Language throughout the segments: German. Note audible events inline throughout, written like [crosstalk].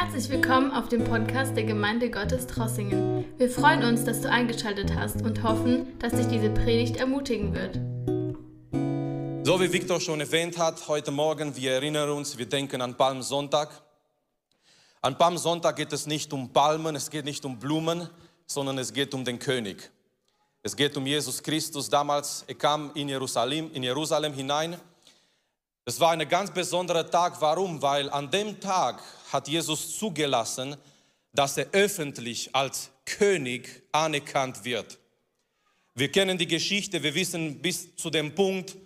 Herzlich willkommen auf dem Podcast der Gemeinde Gottes Trossingen. Wir freuen uns, dass du eingeschaltet hast und hoffen, dass dich diese Predigt ermutigen wird. So wie Viktor schon erwähnt hat, heute Morgen, wir erinnern uns, wir denken an Palmsonntag. An Palmsonntag geht es nicht um Palmen, es geht nicht um Blumen, sondern es geht um den König. Es geht um Jesus Christus. Damals, er kam in Jerusalem, in Jerusalem hinein. Es war ein ganz besonderer Tag. Warum? Weil an dem Tag hat Jesus zugelassen, dass er öffentlich als König anerkannt wird. Wir kennen die Geschichte, wir wissen bis zu dem Punkt,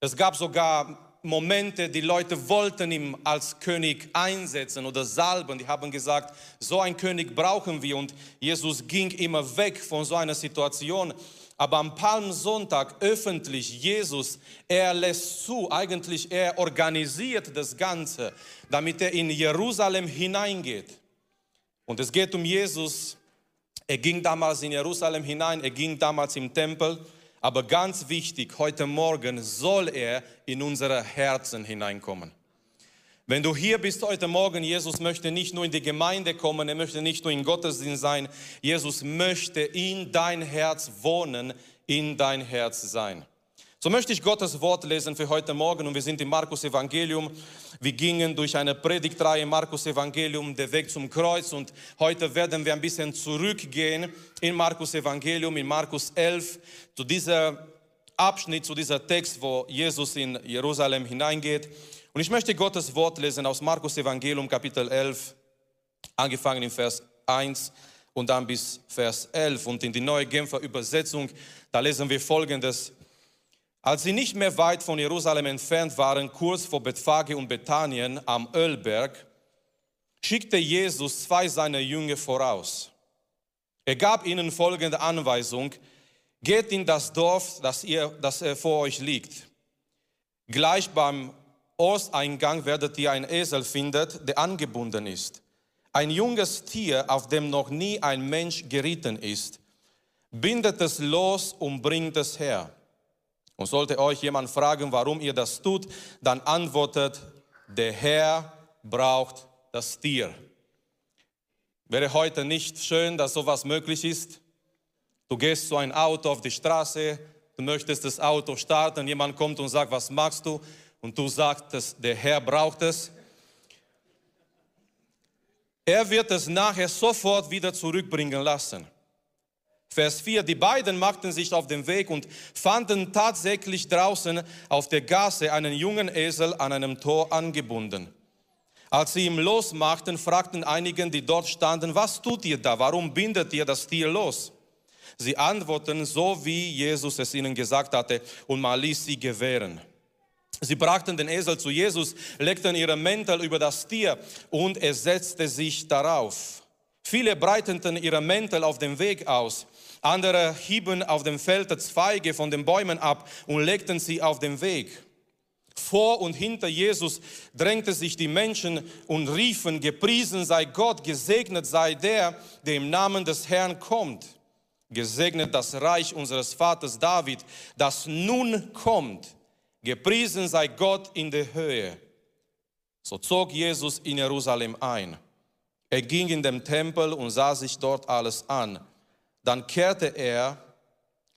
es gab sogar Momente, die Leute wollten ihn als König einsetzen oder salben. Die haben gesagt, so einen König brauchen wir. Und Jesus ging immer weg von so einer Situation. Aber am Palmsonntag öffentlich, Jesus, er lässt zu, eigentlich er organisiert das Ganze, damit er in Jerusalem hineingeht. Und es geht um Jesus. Er ging damals in Jerusalem hinein, er ging damals im Tempel. Aber ganz wichtig, heute Morgen soll er in unsere Herzen hineinkommen. Wenn du hier bist heute Morgen, Jesus möchte nicht nur in die Gemeinde kommen, er möchte nicht nur in Gottesdienst sein, Jesus möchte in dein Herz wohnen, in dein Herz sein. So möchte ich Gottes Wort lesen für heute Morgen und wir sind im Markus Evangelium. Wir gingen durch eine Predigtreihe Markus Evangelium, der Weg zum Kreuz und heute werden wir ein bisschen zurückgehen in Markus Evangelium, in Markus 11, zu dieser Abschnitt, zu dieser Text, wo Jesus in Jerusalem hineingeht. Und ich möchte Gottes Wort lesen aus Markus Evangelium Kapitel 11, angefangen in Vers 1 und dann bis Vers 11. Und in die neue Genfer Übersetzung, da lesen wir Folgendes. Als sie nicht mehr weit von Jerusalem entfernt waren, kurz vor Bethphage und Bethanien am Ölberg, schickte Jesus zwei seiner Jünger voraus. Er gab ihnen folgende Anweisung, geht in das Dorf, das, ihr, das vor euch liegt. Gleich beim Osteingang werdet ihr einen Esel finden, der angebunden ist. Ein junges Tier, auf dem noch nie ein Mensch geritten ist. Bindet es los und bringt es her. Und sollte euch jemand fragen, warum ihr das tut, dann antwortet, der Herr braucht das Tier. Wäre heute nicht schön, dass sowas möglich ist? Du gehst zu einem Auto auf die Straße, du möchtest das Auto starten, jemand kommt und sagt, was machst du? Und du sagst, der Herr braucht es, er wird es nachher sofort wieder zurückbringen lassen. Vers 4, die beiden machten sich auf den Weg und fanden tatsächlich draußen auf der Gasse einen jungen Esel an einem Tor angebunden. Als sie ihn losmachten, fragten einigen, die dort standen, was tut ihr da? Warum bindet ihr das Tier los? Sie antworten so, wie Jesus es ihnen gesagt hatte, und man ließ sie gewähren. Sie brachten den Esel zu Jesus, legten ihre Mäntel über das Tier und er setzte sich darauf. Viele breiteten ihre Mäntel auf dem Weg aus. Andere hieben auf dem Feld Zweige von den Bäumen ab und legten sie auf den Weg. Vor und hinter Jesus drängte sich die Menschen und riefen, gepriesen sei Gott, gesegnet sei der, der im Namen des Herrn kommt. Gesegnet das Reich unseres Vaters David, das nun kommt. Gepriesen sei Gott in der Höhe. So zog Jesus in Jerusalem ein. Er ging in den Tempel und sah sich dort alles an. Dann kehrte er,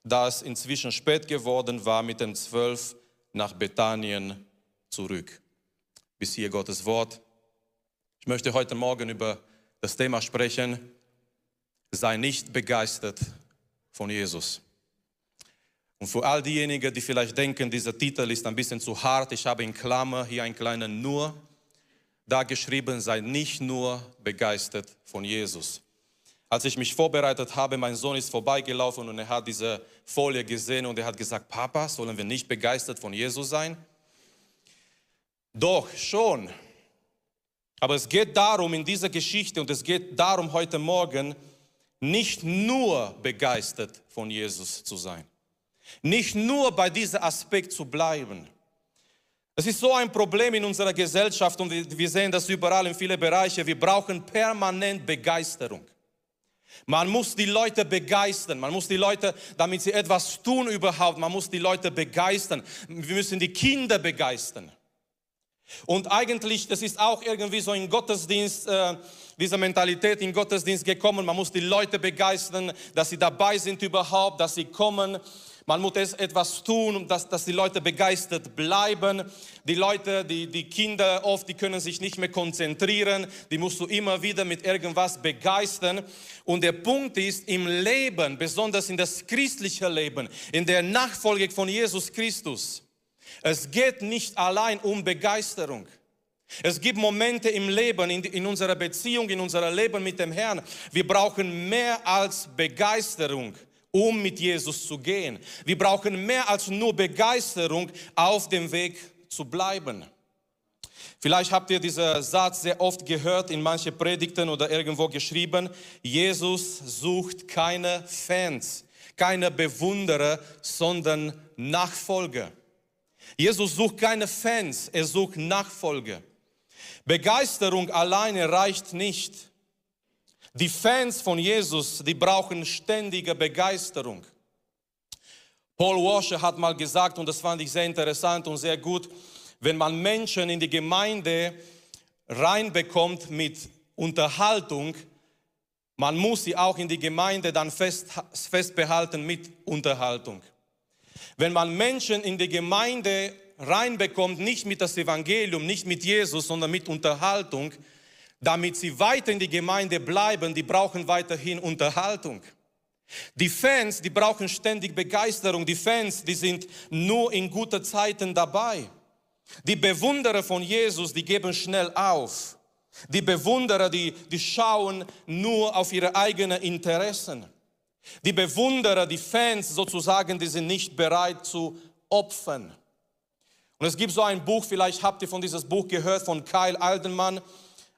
da es inzwischen spät geworden war, mit den Zwölf nach Bethanien zurück. Bis hier Gottes Wort. Ich möchte heute Morgen über das Thema sprechen. Sei nicht begeistert von Jesus. Und für all diejenigen, die vielleicht denken, dieser Titel ist ein bisschen zu hart, ich habe in Klammer hier einen kleinen Nur da geschrieben, sei nicht nur begeistert von Jesus. Als ich mich vorbereitet habe, mein Sohn ist vorbeigelaufen und er hat diese Folie gesehen und er hat gesagt, Papa, sollen wir nicht begeistert von Jesus sein? Doch, schon. Aber es geht darum in dieser Geschichte und es geht darum heute Morgen, nicht nur begeistert von Jesus zu sein. Nicht nur bei diesem Aspekt zu bleiben. Es ist so ein Problem in unserer Gesellschaft und wir sehen das überall in vielen Bereichen. Wir brauchen permanent Begeisterung. Man muss die Leute begeistern. Man muss die Leute, damit sie etwas tun überhaupt, man muss die Leute begeistern. Wir müssen die Kinder begeistern. Und eigentlich, das ist auch irgendwie so in Gottesdienst, äh, diese Mentalität in Gottesdienst gekommen. Man muss die Leute begeistern, dass sie dabei sind überhaupt, dass sie kommen. Man muss etwas tun, dass, dass die Leute begeistert bleiben. Die Leute, die, die Kinder oft, die können sich nicht mehr konzentrieren. Die musst du immer wieder mit irgendwas begeistern. Und der Punkt ist, im Leben, besonders in das christliche Leben, in der Nachfolge von Jesus Christus, es geht nicht allein um Begeisterung. Es gibt Momente im Leben, in, in unserer Beziehung, in unserem Leben mit dem Herrn. Wir brauchen mehr als Begeisterung, um mit Jesus zu gehen. Wir brauchen mehr als nur Begeisterung, auf dem Weg zu bleiben. Vielleicht habt ihr diesen Satz sehr oft gehört in manchen Predigten oder irgendwo geschrieben. Jesus sucht keine Fans, keine Bewunderer, sondern Nachfolger. Jesus sucht keine Fans, er sucht Nachfolger. Begeisterung alleine reicht nicht. Die Fans von Jesus, die brauchen ständige Begeisterung. Paul Washer hat mal gesagt, und das fand ich sehr interessant und sehr gut, wenn man Menschen in die Gemeinde reinbekommt mit Unterhaltung, man muss sie auch in die Gemeinde dann fest, festbehalten mit Unterhaltung. Wenn man Menschen in die Gemeinde reinbekommt, nicht mit das Evangelium, nicht mit Jesus, sondern mit Unterhaltung, damit sie weiter in die Gemeinde bleiben, die brauchen weiterhin Unterhaltung. Die Fans, die brauchen ständig Begeisterung. Die Fans, die sind nur in guten Zeiten dabei. Die Bewunderer von Jesus, die geben schnell auf. Die Bewunderer, die, die schauen nur auf ihre eigenen Interessen. Die Bewunderer, die Fans sozusagen, die sind nicht bereit zu opfern. Und es gibt so ein Buch, vielleicht habt ihr von dieses Buch gehört, von Kyle Aldenmann,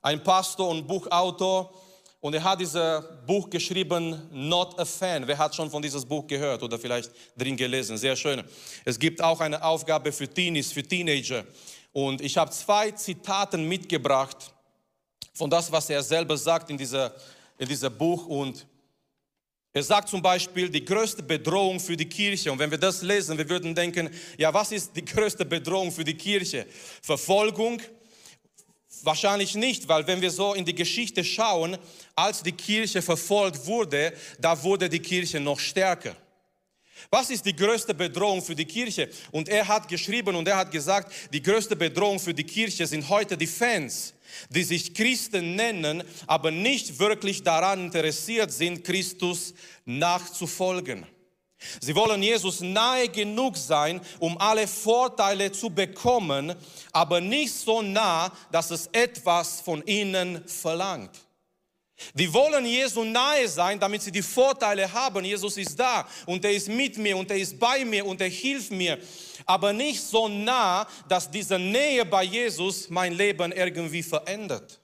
ein Pastor und Buchautor. Und er hat dieses Buch geschrieben, Not a Fan. Wer hat schon von dieses Buch gehört oder vielleicht drin gelesen? Sehr schön. Es gibt auch eine Aufgabe für Teenies, für Teenager. Und ich habe zwei Zitaten mitgebracht von das, was er selber sagt in dieser, in dieser Buch. Und er sagt zum Beispiel, die größte Bedrohung für die Kirche. Und wenn wir das lesen, wir würden denken, ja, was ist die größte Bedrohung für die Kirche? Verfolgung? Wahrscheinlich nicht, weil wenn wir so in die Geschichte schauen, als die Kirche verfolgt wurde, da wurde die Kirche noch stärker. Was ist die größte Bedrohung für die Kirche? Und er hat geschrieben und er hat gesagt, die größte Bedrohung für die Kirche sind heute die Fans die sich Christen nennen, aber nicht wirklich daran interessiert sind, Christus nachzufolgen. Sie wollen Jesus nahe genug sein, um alle Vorteile zu bekommen, aber nicht so nah, dass es etwas von ihnen verlangt. Die wollen Jesu nahe sein, damit sie die Vorteile haben. Jesus ist da und er ist mit mir und er ist bei mir und er hilft mir. Aber nicht so nah, dass diese Nähe bei Jesus mein Leben irgendwie verändert.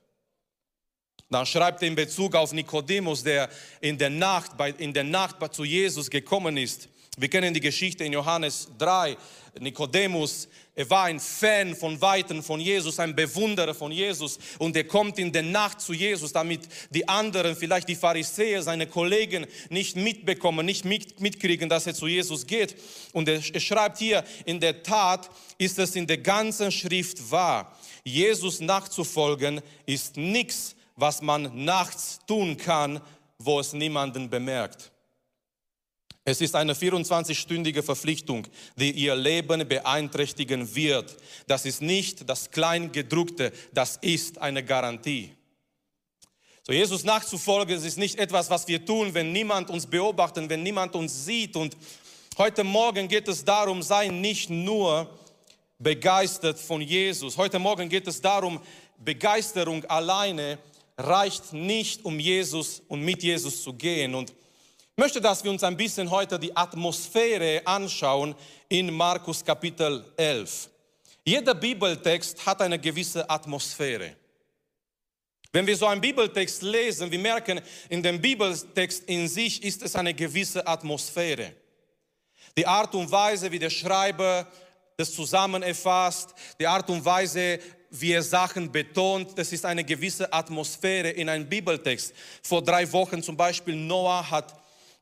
Dann schreibt er in Bezug auf Nikodemus, der in der Nacht, in der Nacht zu Jesus gekommen ist. Wir kennen die Geschichte in Johannes 3. Nikodemus, er war ein Fan von Weitem von Jesus, ein Bewunderer von Jesus und er kommt in der Nacht zu Jesus, damit die anderen, vielleicht die Pharisäer, seine Kollegen nicht mitbekommen, nicht mit, mitkriegen, dass er zu Jesus geht. Und er, er schreibt hier, in der Tat ist es in der ganzen Schrift wahr. Jesus nachzufolgen ist nichts, was man nachts tun kann, wo es niemanden bemerkt. Es ist eine 24-stündige Verpflichtung, die ihr Leben beeinträchtigen wird. Das ist nicht das Kleingedruckte, das ist eine Garantie. So Jesus nachzufolgen, ist nicht etwas, was wir tun, wenn niemand uns beobachtet, wenn niemand uns sieht. Und heute Morgen geht es darum, sei nicht nur begeistert von Jesus. Heute Morgen geht es darum, Begeisterung alleine reicht nicht, um Jesus und mit Jesus zu gehen. Und möchte, dass wir uns ein bisschen heute die Atmosphäre anschauen in Markus Kapitel 11. Jeder Bibeltext hat eine gewisse Atmosphäre. Wenn wir so einen Bibeltext lesen, wir merken, in dem Bibeltext in sich ist es eine gewisse Atmosphäre. Die Art und Weise, wie der Schreiber das zusammenerfasst, die Art und Weise, wie er Sachen betont, das ist eine gewisse Atmosphäre in einem Bibeltext. Vor drei Wochen zum Beispiel Noah hat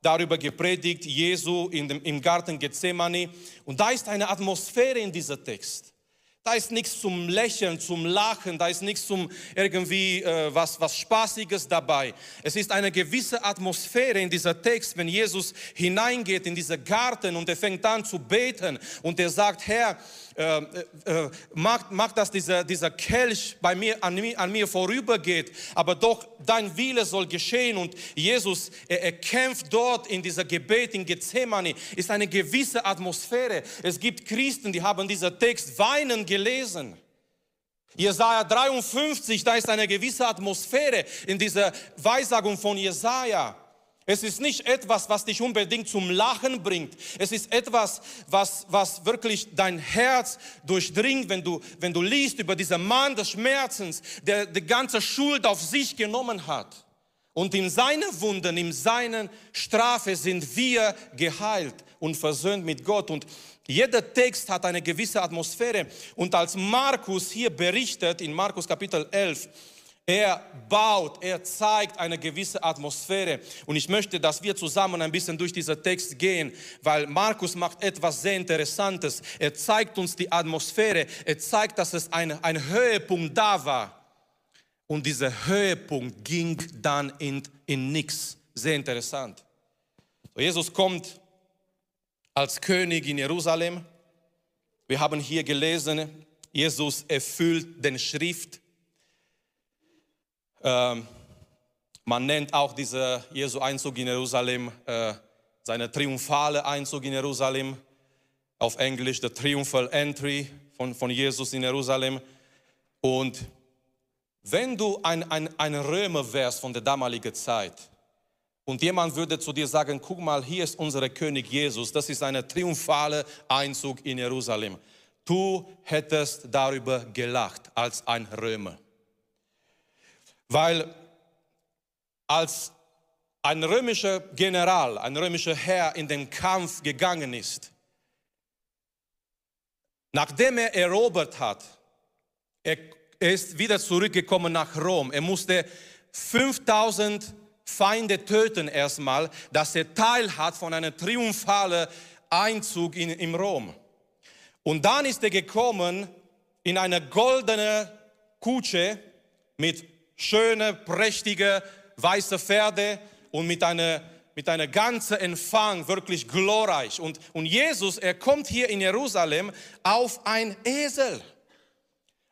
darüber gepredigt, Jesu in dem, im Garten Gethsemane. Und da ist eine Atmosphäre in diesem Text. Da ist nichts zum Lächeln, zum Lachen, da ist nichts zum irgendwie äh, was, was Spaßiges dabei. Es ist eine gewisse Atmosphäre in dieser Text, wenn Jesus hineingeht in diesen Garten und er fängt an zu beten und er sagt, Herr, äh, äh, mach, mach, dass dieser, dieser Kelch bei mir an, mir, an mir vorübergeht, aber doch dein Wille soll geschehen. Und Jesus, er, er kämpft dort in dieser Gebet in Gethsemane, ist eine gewisse Atmosphäre. Es gibt Christen, die haben dieser Text weinen gelesen. Jesaja 53, da ist eine gewisse Atmosphäre in dieser Weissagung von Jesaja. Es ist nicht etwas, was dich unbedingt zum Lachen bringt. Es ist etwas, was, was wirklich dein Herz durchdringt, wenn du, wenn du liest über diesen Mann des Schmerzens, der die ganze Schuld auf sich genommen hat. Und in seinen Wunden, in seinen Strafe sind wir geheilt und versöhnt mit Gott. Und jeder Text hat eine gewisse Atmosphäre. Und als Markus hier berichtet, in Markus Kapitel 11, er baut, er zeigt eine gewisse Atmosphäre. Und ich möchte, dass wir zusammen ein bisschen durch diesen Text gehen, weil Markus macht etwas sehr Interessantes. Er zeigt uns die Atmosphäre. Er zeigt, dass es ein, ein Höhepunkt da war. Und dieser Höhepunkt ging dann in, in nichts. Sehr interessant. So, Jesus kommt als König in Jerusalem. Wir haben hier gelesen, Jesus erfüllt den Schrift ähm, man nennt auch diesen Jesu Einzug in Jerusalem äh, seine triumphale Einzug in Jerusalem. Auf Englisch the Triumphal Entry von, von Jesus in Jerusalem. Und wenn du ein, ein, ein Römer wärst von der damaligen Zeit und jemand würde zu dir sagen, guck mal, hier ist unser König Jesus, das ist ein triumphale Einzug in Jerusalem. Du hättest darüber gelacht als ein Römer. Weil als ein römischer General, ein römischer Herr in den Kampf gegangen ist, nachdem er erobert hat, er ist wieder zurückgekommen nach Rom. Er musste 5000 Feinde töten erstmal, dass er Teil hat von einem triumphalen Einzug in, in Rom. Und dann ist er gekommen in eine goldene Kutsche mit schöne, prächtige, weiße Pferde und mit einer mit einer ganzen Empfang, wirklich glorreich. Und, und Jesus, er kommt hier in Jerusalem auf ein Esel.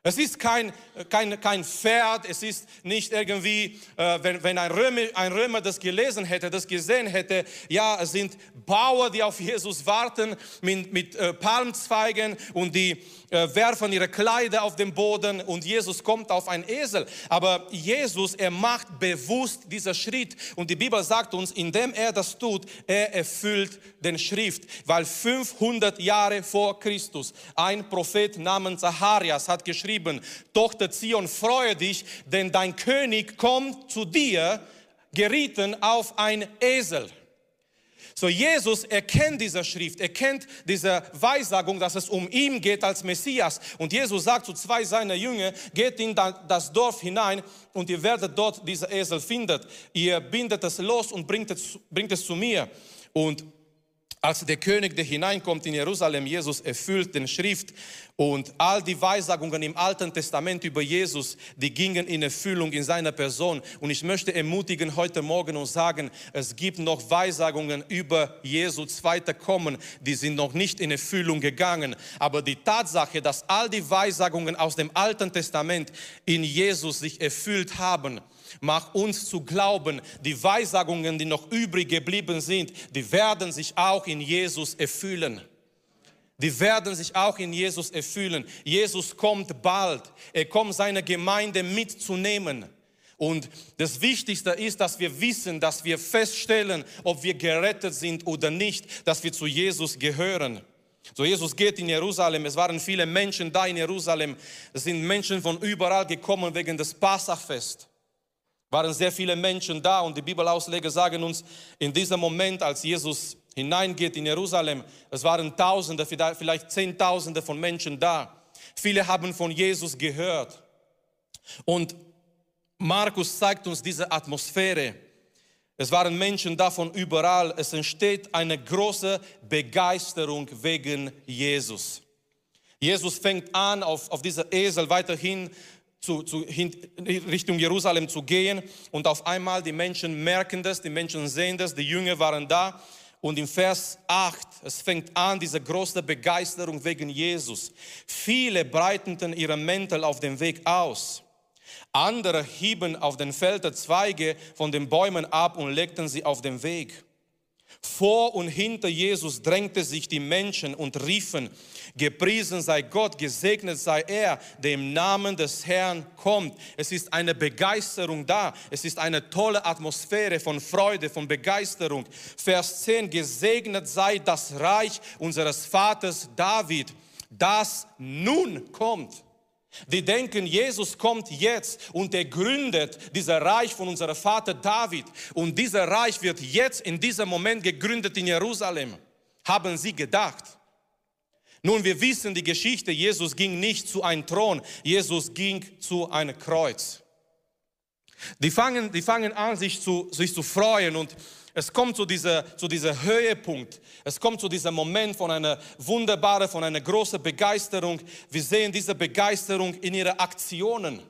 Es ist kein, kein, kein Pferd, es ist nicht irgendwie, äh, wenn, wenn ein, Römer, ein Römer das gelesen hätte, das gesehen hätte, ja, es sind Bauer, die auf Jesus warten mit, mit äh, Palmzweigen und die werfen ihre Kleider auf den Boden und Jesus kommt auf ein Esel. Aber Jesus, er macht bewusst diesen Schritt und die Bibel sagt uns, indem er das tut, er erfüllt den Schrift, weil 500 Jahre vor Christus ein Prophet namens Zacharias hat geschrieben, Tochter Zion, freue dich, denn dein König kommt zu dir, geritten auf ein Esel. So Jesus erkennt diese Schrift, erkennt diese Weissagung, dass es um ihn geht als Messias. Und Jesus sagt zu zwei seiner Jünger, geht in das Dorf hinein und ihr werdet dort diese Esel finden. Ihr bindet es los und bringt es, bringt es zu mir. Und als der König, der hineinkommt in Jerusalem, Jesus erfüllt den Schrift und all die Weissagungen im Alten Testament über Jesus, die gingen in Erfüllung in seiner Person. Und ich möchte ermutigen heute Morgen und sagen, es gibt noch Weissagungen über Jesu zweite Kommen, die sind noch nicht in Erfüllung gegangen. Aber die Tatsache, dass all die Weissagungen aus dem Alten Testament in Jesus sich erfüllt haben, Mach uns zu glauben, die Weissagungen, die noch übrig geblieben sind, die werden sich auch in Jesus erfüllen. Die werden sich auch in Jesus erfüllen. Jesus kommt bald. Er kommt seine Gemeinde mitzunehmen. Und das Wichtigste ist, dass wir wissen, dass wir feststellen, ob wir gerettet sind oder nicht, dass wir zu Jesus gehören. So Jesus geht in Jerusalem, es waren viele Menschen da in Jerusalem, es sind Menschen von überall gekommen wegen des Passachfest waren sehr viele Menschen da und die Bibelausleger sagen uns, in diesem Moment, als Jesus hineingeht in Jerusalem, es waren Tausende, vielleicht Zehntausende von Menschen da. Viele haben von Jesus gehört. Und Markus zeigt uns diese Atmosphäre. Es waren Menschen da von überall. Es entsteht eine große Begeisterung wegen Jesus. Jesus fängt an, auf, auf dieser Esel weiterhin zu, zu, Richtung Jerusalem zu gehen. Und auf einmal die Menschen merken das, die Menschen sehen das, die Jünger waren da. Und im Vers 8, es fängt an, diese große Begeisterung wegen Jesus. Viele breiteten ihre Mäntel auf dem Weg aus. Andere hieben auf den Feldern Zweige von den Bäumen ab und legten sie auf den Weg. Vor und hinter Jesus drängte sich die Menschen und riefen, gepriesen sei Gott, gesegnet sei er, der im Namen des Herrn kommt. Es ist eine Begeisterung da. Es ist eine tolle Atmosphäre von Freude, von Begeisterung. Vers 10, gesegnet sei das Reich unseres Vaters David, das nun kommt. Die denken, Jesus kommt jetzt und er gründet dieser Reich von unserem Vater David. Und dieser Reich wird jetzt in diesem Moment gegründet in Jerusalem. Haben sie gedacht. Nun, wir wissen die Geschichte, Jesus ging nicht zu einem Thron, Jesus ging zu einem Kreuz. Die fangen, die fangen an, sich zu, sich zu freuen und es kommt zu dieser, zu dieser Höhepunkt. Es kommt zu diesem Moment von einer wunderbaren, von einer großen Begeisterung. Wir sehen diese Begeisterung in ihren Aktionen.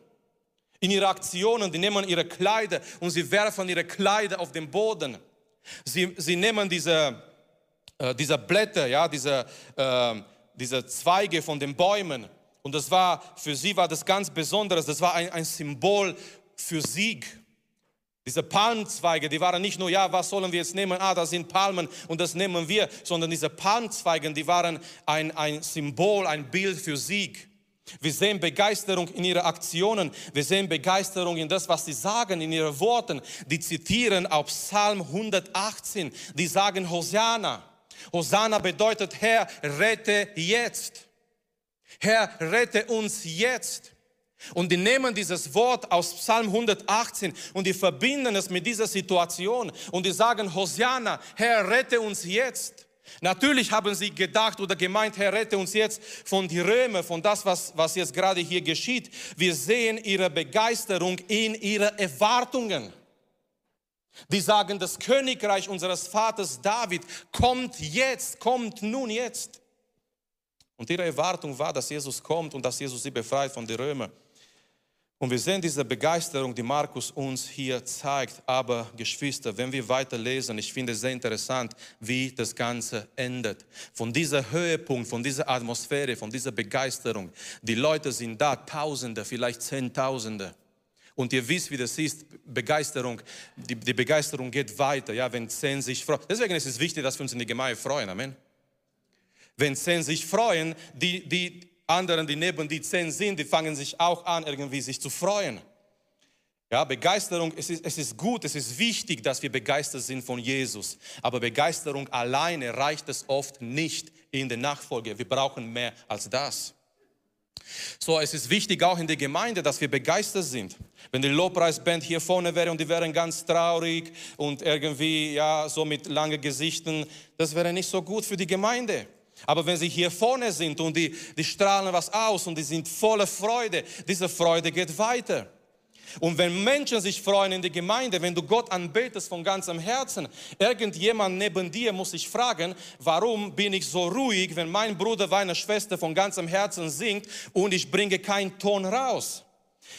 In ihren Aktionen, die nehmen ihre Kleider und sie werfen ihre Kleider auf den Boden. Sie, sie nehmen diese, äh, diese Blätter, ja, diese, äh, diese Zweige von den Bäumen. Und das war, für sie war das ganz Besonderes. Das war ein, ein Symbol für Sieg. Diese Palmzweige, die waren nicht nur, ja, was sollen wir jetzt nehmen? Ah, das sind Palmen und das nehmen wir, sondern diese Palmzweige, die waren ein, ein Symbol, ein Bild für Sieg. Wir sehen Begeisterung in ihren Aktionen. Wir sehen Begeisterung in das, was sie sagen, in ihren Worten. Die zitieren auf Psalm 118. Die sagen Hosanna. Hosanna bedeutet, Herr, rette jetzt. Herr, rette uns jetzt. Und die nehmen dieses Wort aus Psalm 118 und die verbinden es mit dieser Situation und die sagen, Hosiana, Herr, rette uns jetzt. Natürlich haben sie gedacht oder gemeint, Herr, rette uns jetzt von die Römer, von das, was, was jetzt gerade hier geschieht. Wir sehen ihre Begeisterung in ihren Erwartungen. Die sagen, das Königreich unseres Vaters David kommt jetzt, kommt nun jetzt. Und ihre Erwartung war, dass Jesus kommt und dass Jesus sie befreit von den Römern. Und wir sehen diese Begeisterung, die Markus uns hier zeigt. Aber Geschwister, wenn wir weiterlesen, ich finde es sehr interessant, wie das Ganze endet. Von dieser Höhepunkt, von dieser Atmosphäre, von dieser Begeisterung. Die Leute sind da, Tausende, vielleicht Zehntausende. Und ihr wisst, wie das ist, Begeisterung, die, die Begeisterung geht weiter, ja, wenn zehn sich freuen. Deswegen ist es wichtig, dass wir uns in die Gemeinde freuen, Amen. Wenn zehn sich freuen, die, die, anderen, die neben die zehn sind, die fangen sich auch an, irgendwie sich zu freuen. Ja, Begeisterung, es ist, es ist gut, es ist wichtig, dass wir begeistert sind von Jesus. Aber Begeisterung alleine reicht es oft nicht in der Nachfolge. Wir brauchen mehr als das. So, es ist wichtig auch in der Gemeinde, dass wir begeistert sind. Wenn die Lobpreisband hier vorne wäre und die wären ganz traurig und irgendwie, ja, so mit langen Gesichten, das wäre nicht so gut für die Gemeinde. Aber wenn sie hier vorne sind und die, die strahlen was aus und die sind voller Freude, diese Freude geht weiter. Und wenn Menschen sich freuen in der Gemeinde, wenn du Gott anbetest von ganzem Herzen, irgendjemand neben dir muss sich fragen, warum bin ich so ruhig, wenn mein Bruder, meine Schwester von ganzem Herzen singt und ich bringe keinen Ton raus.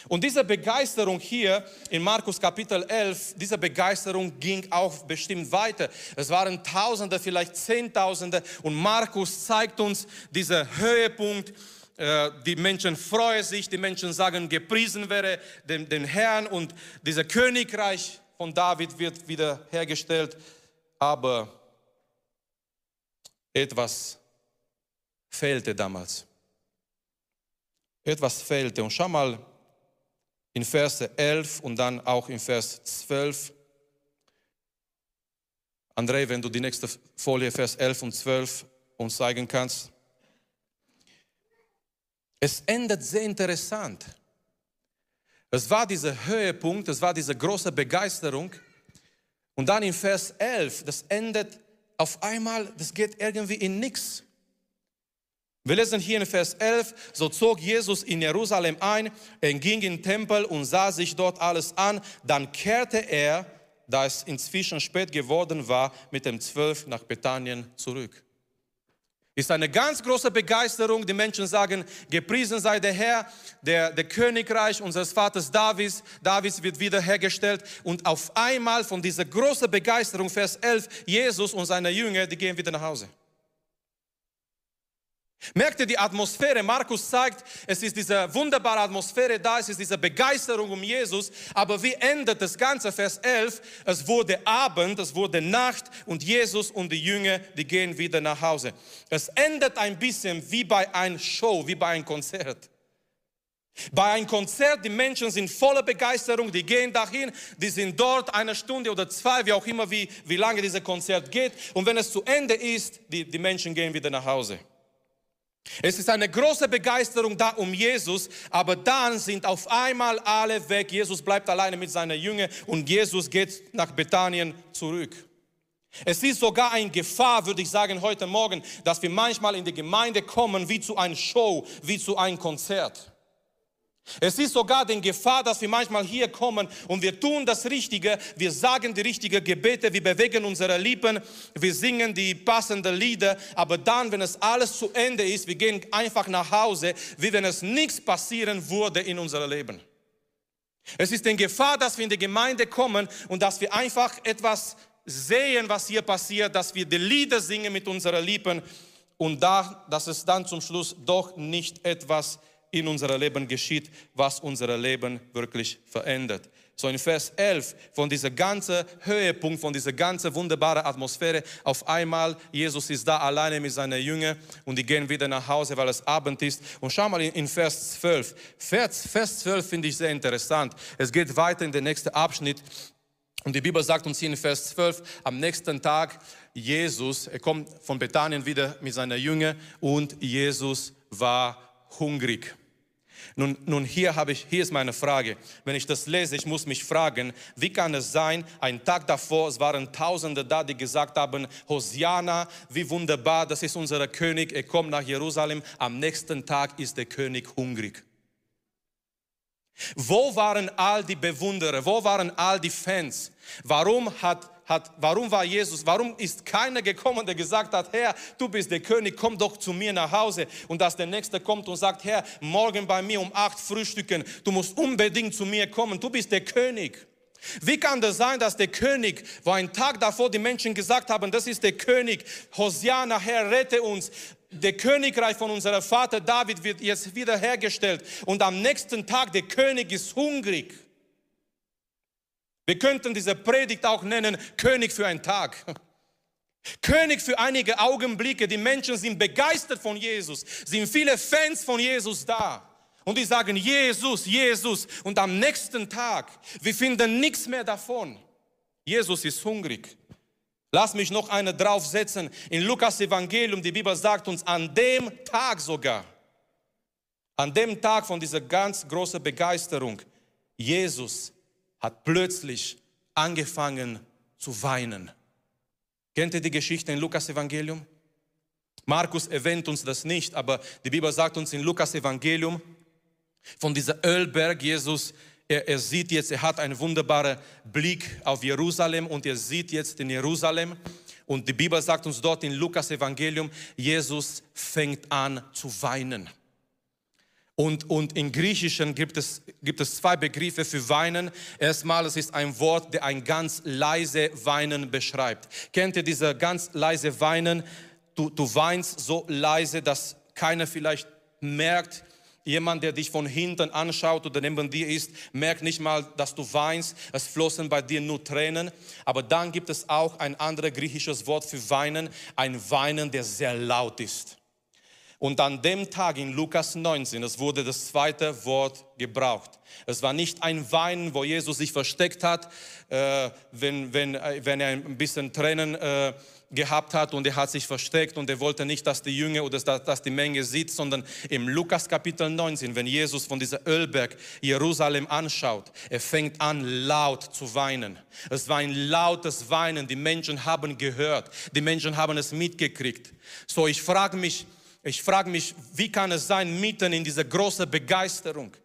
Und diese Begeisterung hier in Markus Kapitel 11, diese Begeisterung ging auch bestimmt weiter. Es waren Tausende, vielleicht Zehntausende und Markus zeigt uns diesen Höhepunkt. Äh, die Menschen freuen sich, die Menschen sagen, gepriesen wäre den, den Herrn und dieser Königreich von David wird wieder hergestellt. Aber etwas fehlte damals. Etwas fehlte. Und schau mal, in Verse 11 und dann auch in Vers 12. André, wenn du die nächste Folie, Vers 11 und 12 uns zeigen kannst. Es endet sehr interessant. Es war dieser Höhepunkt, es war diese große Begeisterung. Und dann in Vers 11, das endet auf einmal, das geht irgendwie in nichts. Wir lesen hier in Vers 11, so zog Jesus in Jerusalem ein, er ging in den Tempel und sah sich dort alles an. Dann kehrte er, da es inzwischen spät geworden war, mit dem Zwölf nach Bethanien zurück. Ist eine ganz große Begeisterung. Die Menschen sagen, gepriesen sei der Herr, der, der Königreich unseres Vaters Davids. Davids wird wiederhergestellt. Und auf einmal von dieser großen Begeisterung, Vers 11, Jesus und seine Jünger, die gehen wieder nach Hause. Merkt ihr die Atmosphäre? Markus zeigt, es ist diese wunderbare Atmosphäre da, es ist diese Begeisterung um Jesus. Aber wie endet das Ganze? Vers 11, es wurde Abend, es wurde Nacht und Jesus und die Jünger, die gehen wieder nach Hause. Es endet ein bisschen wie bei einer Show, wie bei einem Konzert. Bei einem Konzert, die Menschen sind voller Begeisterung, die gehen dahin, die sind dort eine Stunde oder zwei, wie auch immer, wie, wie lange dieses Konzert geht. Und wenn es zu Ende ist, die, die Menschen gehen wieder nach Hause. Es ist eine große Begeisterung da um Jesus, aber dann sind auf einmal alle weg. Jesus bleibt alleine mit seiner Jünger und Jesus geht nach Bethanien zurück. Es ist sogar eine Gefahr, würde ich sagen, heute Morgen, dass wir manchmal in die Gemeinde kommen wie zu einer Show, wie zu einem Konzert. Es ist sogar die Gefahr, dass wir manchmal hier kommen und wir tun das Richtige, wir sagen die richtigen Gebete, wir bewegen unsere Lippen, wir singen die passenden Lieder, aber dann, wenn es alles zu Ende ist, wir gehen einfach nach Hause, wie wenn es nichts passieren würde in unserem Leben. Es ist die Gefahr, dass wir in die Gemeinde kommen und dass wir einfach etwas sehen, was hier passiert, dass wir die Lieder singen mit unseren Lippen. Und da, dass es dann zum Schluss doch nicht etwas in unserem Leben geschieht, was unser Leben wirklich verändert. So in Vers 11 von dieser ganzen Höhepunkt, von dieser ganzen wunderbaren Atmosphäre, auf einmal Jesus ist da alleine mit seinen Jüngern und die gehen wieder nach Hause, weil es Abend ist. Und schau mal in, Vers 12. Vers, Vers 12 finde ich sehr interessant. Es geht weiter in den nächsten Abschnitt. Und die Bibel sagt uns hier in Vers 12, am nächsten Tag, Jesus, er kommt von Bethanien wieder mit seiner Jüngern und Jesus war hungrig. Nun, nun hier, habe ich, hier ist meine Frage. Wenn ich das lese, ich muss mich fragen, wie kann es sein, ein Tag davor, es waren Tausende da, die gesagt haben, Hosiana, wie wunderbar, das ist unser König, er kommt nach Jerusalem. Am nächsten Tag ist der König hungrig. Wo waren all die Bewunderer? Wo waren all die Fans? Warum hat hat, warum war Jesus, warum ist keiner gekommen, der gesagt hat, Herr, du bist der König, komm doch zu mir nach Hause. Und dass der Nächste kommt und sagt, Herr, morgen bei mir um acht frühstücken, du musst unbedingt zu mir kommen, du bist der König. Wie kann das sein, dass der König, wo ein Tag davor die Menschen gesagt haben, das ist der König, Hosiana, Herr, rette uns, der Königreich von unserem Vater David wird jetzt wiederhergestellt und am nächsten Tag der König ist hungrig. Wir könnten diese Predigt auch nennen, König für einen Tag. [laughs] König für einige Augenblicke. Die Menschen sind begeistert von Jesus, sind viele Fans von Jesus da. Und die sagen, Jesus, Jesus. Und am nächsten Tag, wir finden nichts mehr davon. Jesus ist hungrig. Lass mich noch eine draufsetzen. In Lukas Evangelium, die Bibel sagt uns, an dem Tag sogar, an dem Tag von dieser ganz großen Begeisterung, Jesus hat plötzlich angefangen zu weinen. Kennt ihr die Geschichte in Lukas Evangelium? Markus erwähnt uns das nicht, aber die Bibel sagt uns in Lukas Evangelium von dieser Ölberg, Jesus, er, er sieht jetzt, er hat einen wunderbaren Blick auf Jerusalem und er sieht jetzt in Jerusalem und die Bibel sagt uns dort in Lukas Evangelium, Jesus fängt an zu weinen. Und, und im Griechischen gibt es, gibt es zwei Begriffe für Weinen. Erstmal, es ist ein Wort, der ein ganz leise Weinen beschreibt. Kennt ihr diese ganz leise Weinen? Du, du weinst so leise, dass keiner vielleicht merkt, Jemand, der dich von hinten anschaut oder neben dir ist, merkt nicht mal, dass du weinst. Es flossen bei dir nur Tränen. Aber dann gibt es auch ein anderes griechisches Wort für Weinen, ein Weinen, der sehr laut ist. Und an dem Tag in Lukas 19, es wurde das zweite Wort gebraucht. Es war nicht ein Weinen, wo Jesus sich versteckt hat, äh, wenn, wenn, äh, wenn er ein bisschen Tränen äh, gehabt hat und er hat sich versteckt und er wollte nicht, dass die Jünger oder dass, dass die Menge sieht, sondern im Lukas Kapitel 19, wenn Jesus von dieser Ölberg Jerusalem anschaut, er fängt an laut zu weinen. Es war ein lautes Weinen, die Menschen haben gehört, die Menschen haben es mitgekriegt. So, ich frage mich, ich frage mich, wie kann es sein, mitten in dieser großen Begeisterung,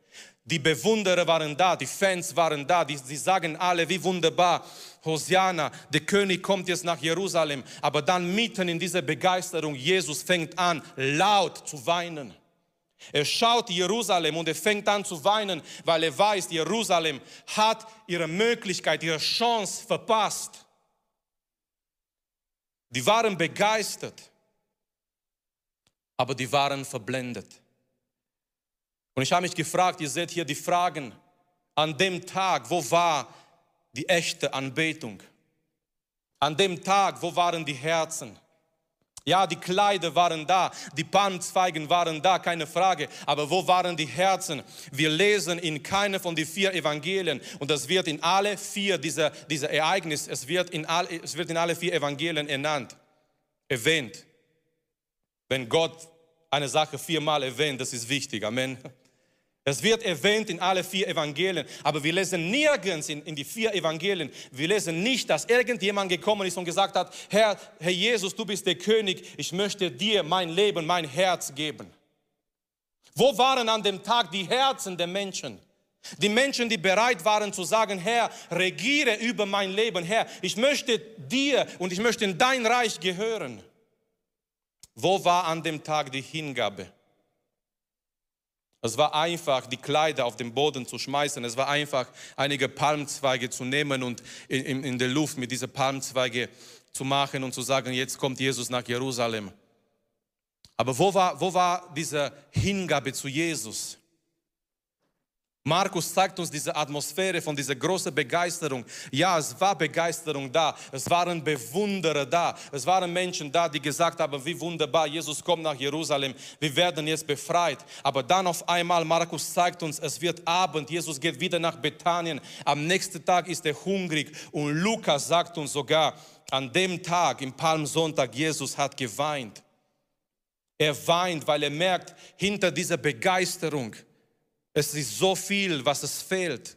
die Bewunderer waren da, die Fans waren da, die, die sagen alle, wie wunderbar, Hosiana, der König kommt jetzt nach Jerusalem. Aber dann mitten in dieser Begeisterung, Jesus fängt an, laut zu weinen. Er schaut Jerusalem und er fängt an zu weinen, weil er weiß, Jerusalem hat ihre Möglichkeit, ihre Chance verpasst. Die waren begeistert, aber die waren verblendet. Und ich habe mich gefragt, ihr seht hier die Fragen, an dem Tag, wo war die echte Anbetung? An dem Tag, wo waren die Herzen? Ja, die Kleider waren da, die Palmzweigen waren da, keine Frage. Aber wo waren die Herzen? Wir lesen in keine von den vier Evangelien und das wird in alle vier dieser, dieser Ereignisse, es wird, in es wird in alle vier Evangelien ernannt, erwähnt. Wenn Gott eine Sache viermal erwähnt, das ist wichtig. Amen. Es wird erwähnt in alle vier Evangelien, aber wir lesen nirgends in, in, die vier Evangelien, wir lesen nicht, dass irgendjemand gekommen ist und gesagt hat, Herr, Herr Jesus, du bist der König, ich möchte dir mein Leben, mein Herz geben. Wo waren an dem Tag die Herzen der Menschen? Die Menschen, die bereit waren zu sagen, Herr, regiere über mein Leben, Herr, ich möchte dir und ich möchte in dein Reich gehören. Wo war an dem Tag die Hingabe? Es war einfach, die Kleider auf den Boden zu schmeißen. Es war einfach, einige Palmzweige zu nehmen und in, in, in der Luft mit diesen Palmzweige zu machen und zu sagen, jetzt kommt Jesus nach Jerusalem. Aber wo war, wo war diese Hingabe zu Jesus? Markus zeigt uns diese Atmosphäre von dieser großen Begeisterung. Ja, es war Begeisterung da. Es waren Bewunderer da. Es waren Menschen da, die gesagt haben, wie wunderbar, Jesus kommt nach Jerusalem. Wir werden jetzt befreit. Aber dann auf einmal, Markus zeigt uns, es wird Abend. Jesus geht wieder nach Bethanien. Am nächsten Tag ist er hungrig. Und Lukas sagt uns sogar, an dem Tag, im Palmsonntag, Jesus hat geweint. Er weint, weil er merkt, hinter dieser Begeisterung, es ist so viel, was es fehlt.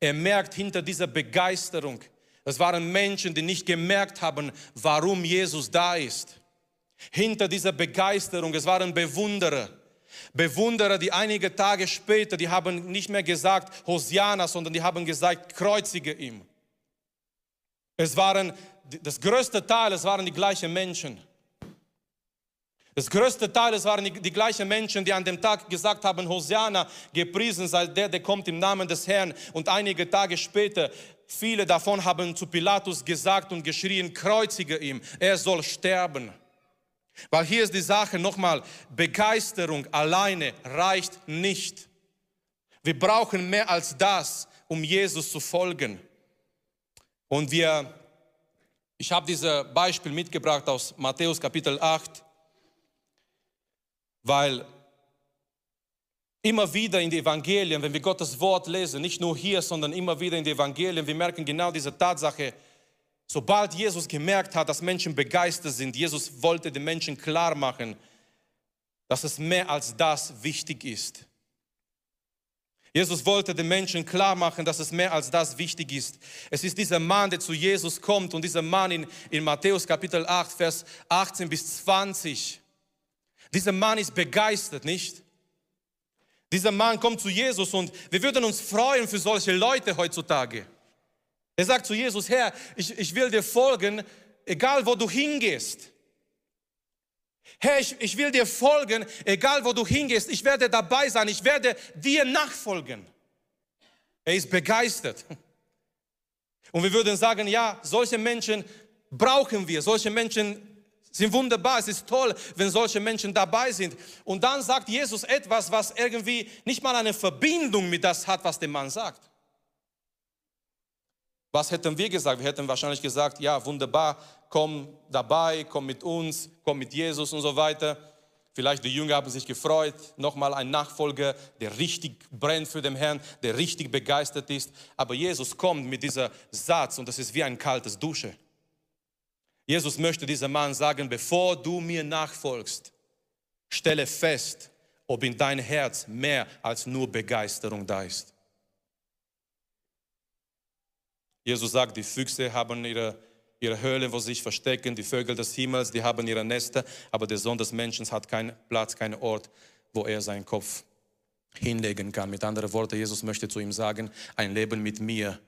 Er merkt hinter dieser Begeisterung, es waren Menschen, die nicht gemerkt haben, warum Jesus da ist. Hinter dieser Begeisterung, es waren Bewunderer. Bewunderer, die einige Tage später, die haben nicht mehr gesagt Hosiana, sondern die haben gesagt, kreuzige ihm. Es waren, das größte Teil, es waren die gleichen Menschen. Das größte Teil, es waren die, die, gleichen Menschen, die an dem Tag gesagt haben, Hosiana, gepriesen sei der, der kommt im Namen des Herrn. Und einige Tage später, viele davon haben zu Pilatus gesagt und geschrien, kreuzige ihm, er soll sterben. Weil hier ist die Sache nochmal, Begeisterung alleine reicht nicht. Wir brauchen mehr als das, um Jesus zu folgen. Und wir, ich habe dieses Beispiel mitgebracht aus Matthäus Kapitel 8. Weil immer wieder in die Evangelien, wenn wir Gottes Wort lesen, nicht nur hier, sondern immer wieder in die Evangelien, wir merken genau diese Tatsache, sobald Jesus gemerkt hat, dass Menschen begeistert sind, Jesus wollte den Menschen klar machen, dass es mehr als das wichtig ist. Jesus wollte den Menschen klar machen, dass es mehr als das wichtig ist. Es ist dieser Mann, der zu Jesus kommt und dieser Mann in, in Matthäus Kapitel 8, Vers 18 bis 20, dieser Mann ist begeistert, nicht? Dieser Mann kommt zu Jesus und wir würden uns freuen für solche Leute heutzutage. Er sagt zu Jesus, Herr, ich, ich will dir folgen, egal wo du hingehst. Herr, ich, ich will dir folgen, egal wo du hingehst. Ich werde dabei sein, ich werde dir nachfolgen. Er ist begeistert. Und wir würden sagen, ja, solche Menschen brauchen wir, solche Menschen sind wunderbar, es ist toll, wenn solche Menschen dabei sind. Und dann sagt Jesus etwas, was irgendwie nicht mal eine Verbindung mit das hat, was der Mann sagt. Was hätten wir gesagt? Wir hätten wahrscheinlich gesagt, ja, wunderbar, komm dabei, komm mit uns, komm mit Jesus und so weiter. Vielleicht die Jünger haben sich gefreut, nochmal ein Nachfolger, der richtig brennt für den Herrn, der richtig begeistert ist. Aber Jesus kommt mit dieser Satz und das ist wie ein kaltes Dusche. Jesus möchte diesem Mann sagen, bevor du mir nachfolgst, stelle fest, ob in dein Herz mehr als nur Begeisterung da ist. Jesus sagt, die Füchse haben ihre, ihre Höhle, wo sie sich verstecken, die Vögel des Himmels, die haben ihre Nester, aber der Sohn des Menschen hat keinen Platz, keinen Ort, wo er seinen Kopf hinlegen kann. Mit anderen Worten, Jesus möchte zu ihm sagen, ein Leben mit mir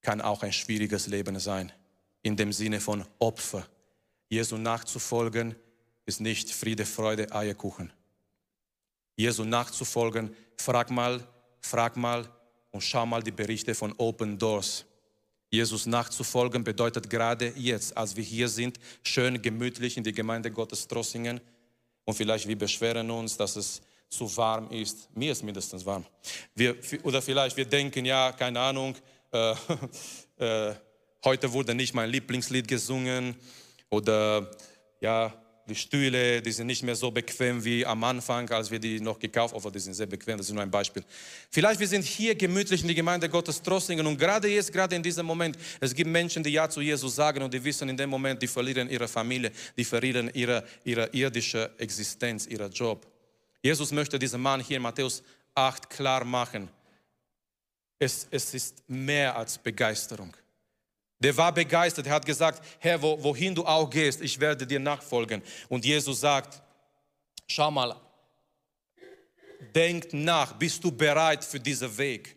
kann auch ein schwieriges Leben sein, in dem Sinne von Opfer. Jesu nachzufolgen ist nicht Friede, Freude, Eierkuchen. Jesu nachzufolgen, frag mal, frag mal und schau mal die Berichte von Open Doors. Jesus nachzufolgen bedeutet gerade jetzt, als wir hier sind, schön gemütlich in die Gemeinde Gottes Trossingen und vielleicht wir beschweren uns, dass es zu warm ist. Mir ist mindestens warm. Wir, oder vielleicht wir denken, ja, keine Ahnung, äh, [laughs] äh, heute wurde nicht mein Lieblingslied gesungen oder ja, die Stühle, die sind nicht mehr so bequem wie am Anfang, als wir die noch gekauft haben. Aber die sind sehr bequem, das ist nur ein Beispiel. Vielleicht wir sind hier gemütlich in die Gemeinde Gottes Trossingen und gerade jetzt, gerade in diesem Moment, es gibt Menschen, die Ja zu Jesus sagen und die wissen in dem Moment, die verlieren ihre Familie, die verlieren ihre, ihre irdische Existenz, ihren Job. Jesus möchte diesem Mann hier in Matthäus 8 klar machen, es, es ist mehr als Begeisterung. Der war begeistert. Er hat gesagt, Herr, wo, wohin du auch gehst, ich werde dir nachfolgen. Und Jesus sagt, schau mal, denk nach, bist du bereit für diesen Weg?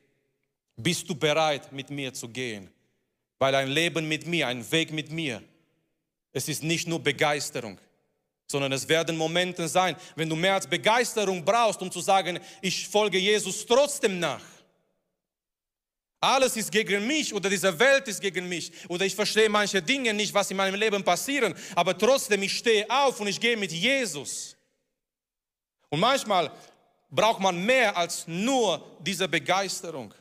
Bist du bereit, mit mir zu gehen? Weil ein Leben mit mir, ein Weg mit mir, es ist nicht nur Begeisterung, sondern es werden Momente sein, wenn du mehr als Begeisterung brauchst, um zu sagen, ich folge Jesus trotzdem nach alles ist gegen mich oder diese Welt ist gegen mich oder ich verstehe manche Dinge nicht, was in meinem Leben passieren, aber trotzdem ich stehe auf und ich gehe mit Jesus. Und manchmal braucht man mehr als nur diese Begeisterung.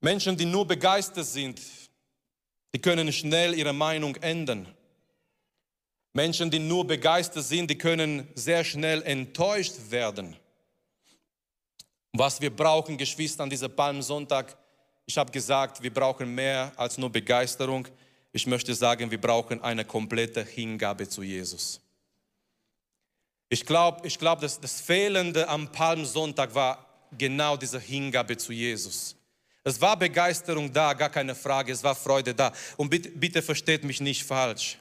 Menschen, die nur begeistert sind, die können schnell ihre Meinung ändern. Menschen, die nur begeistert sind, die können sehr schnell enttäuscht werden. Was wir brauchen, Geschwister, an diesem Palmsonntag, ich habe gesagt, wir brauchen mehr als nur Begeisterung. Ich möchte sagen, wir brauchen eine komplette Hingabe zu Jesus. Ich glaube, ich glaub, dass das Fehlende am Palmsonntag war genau diese Hingabe zu Jesus. Es war Begeisterung da, gar keine Frage, es war Freude da. Und bitte, bitte versteht mich nicht falsch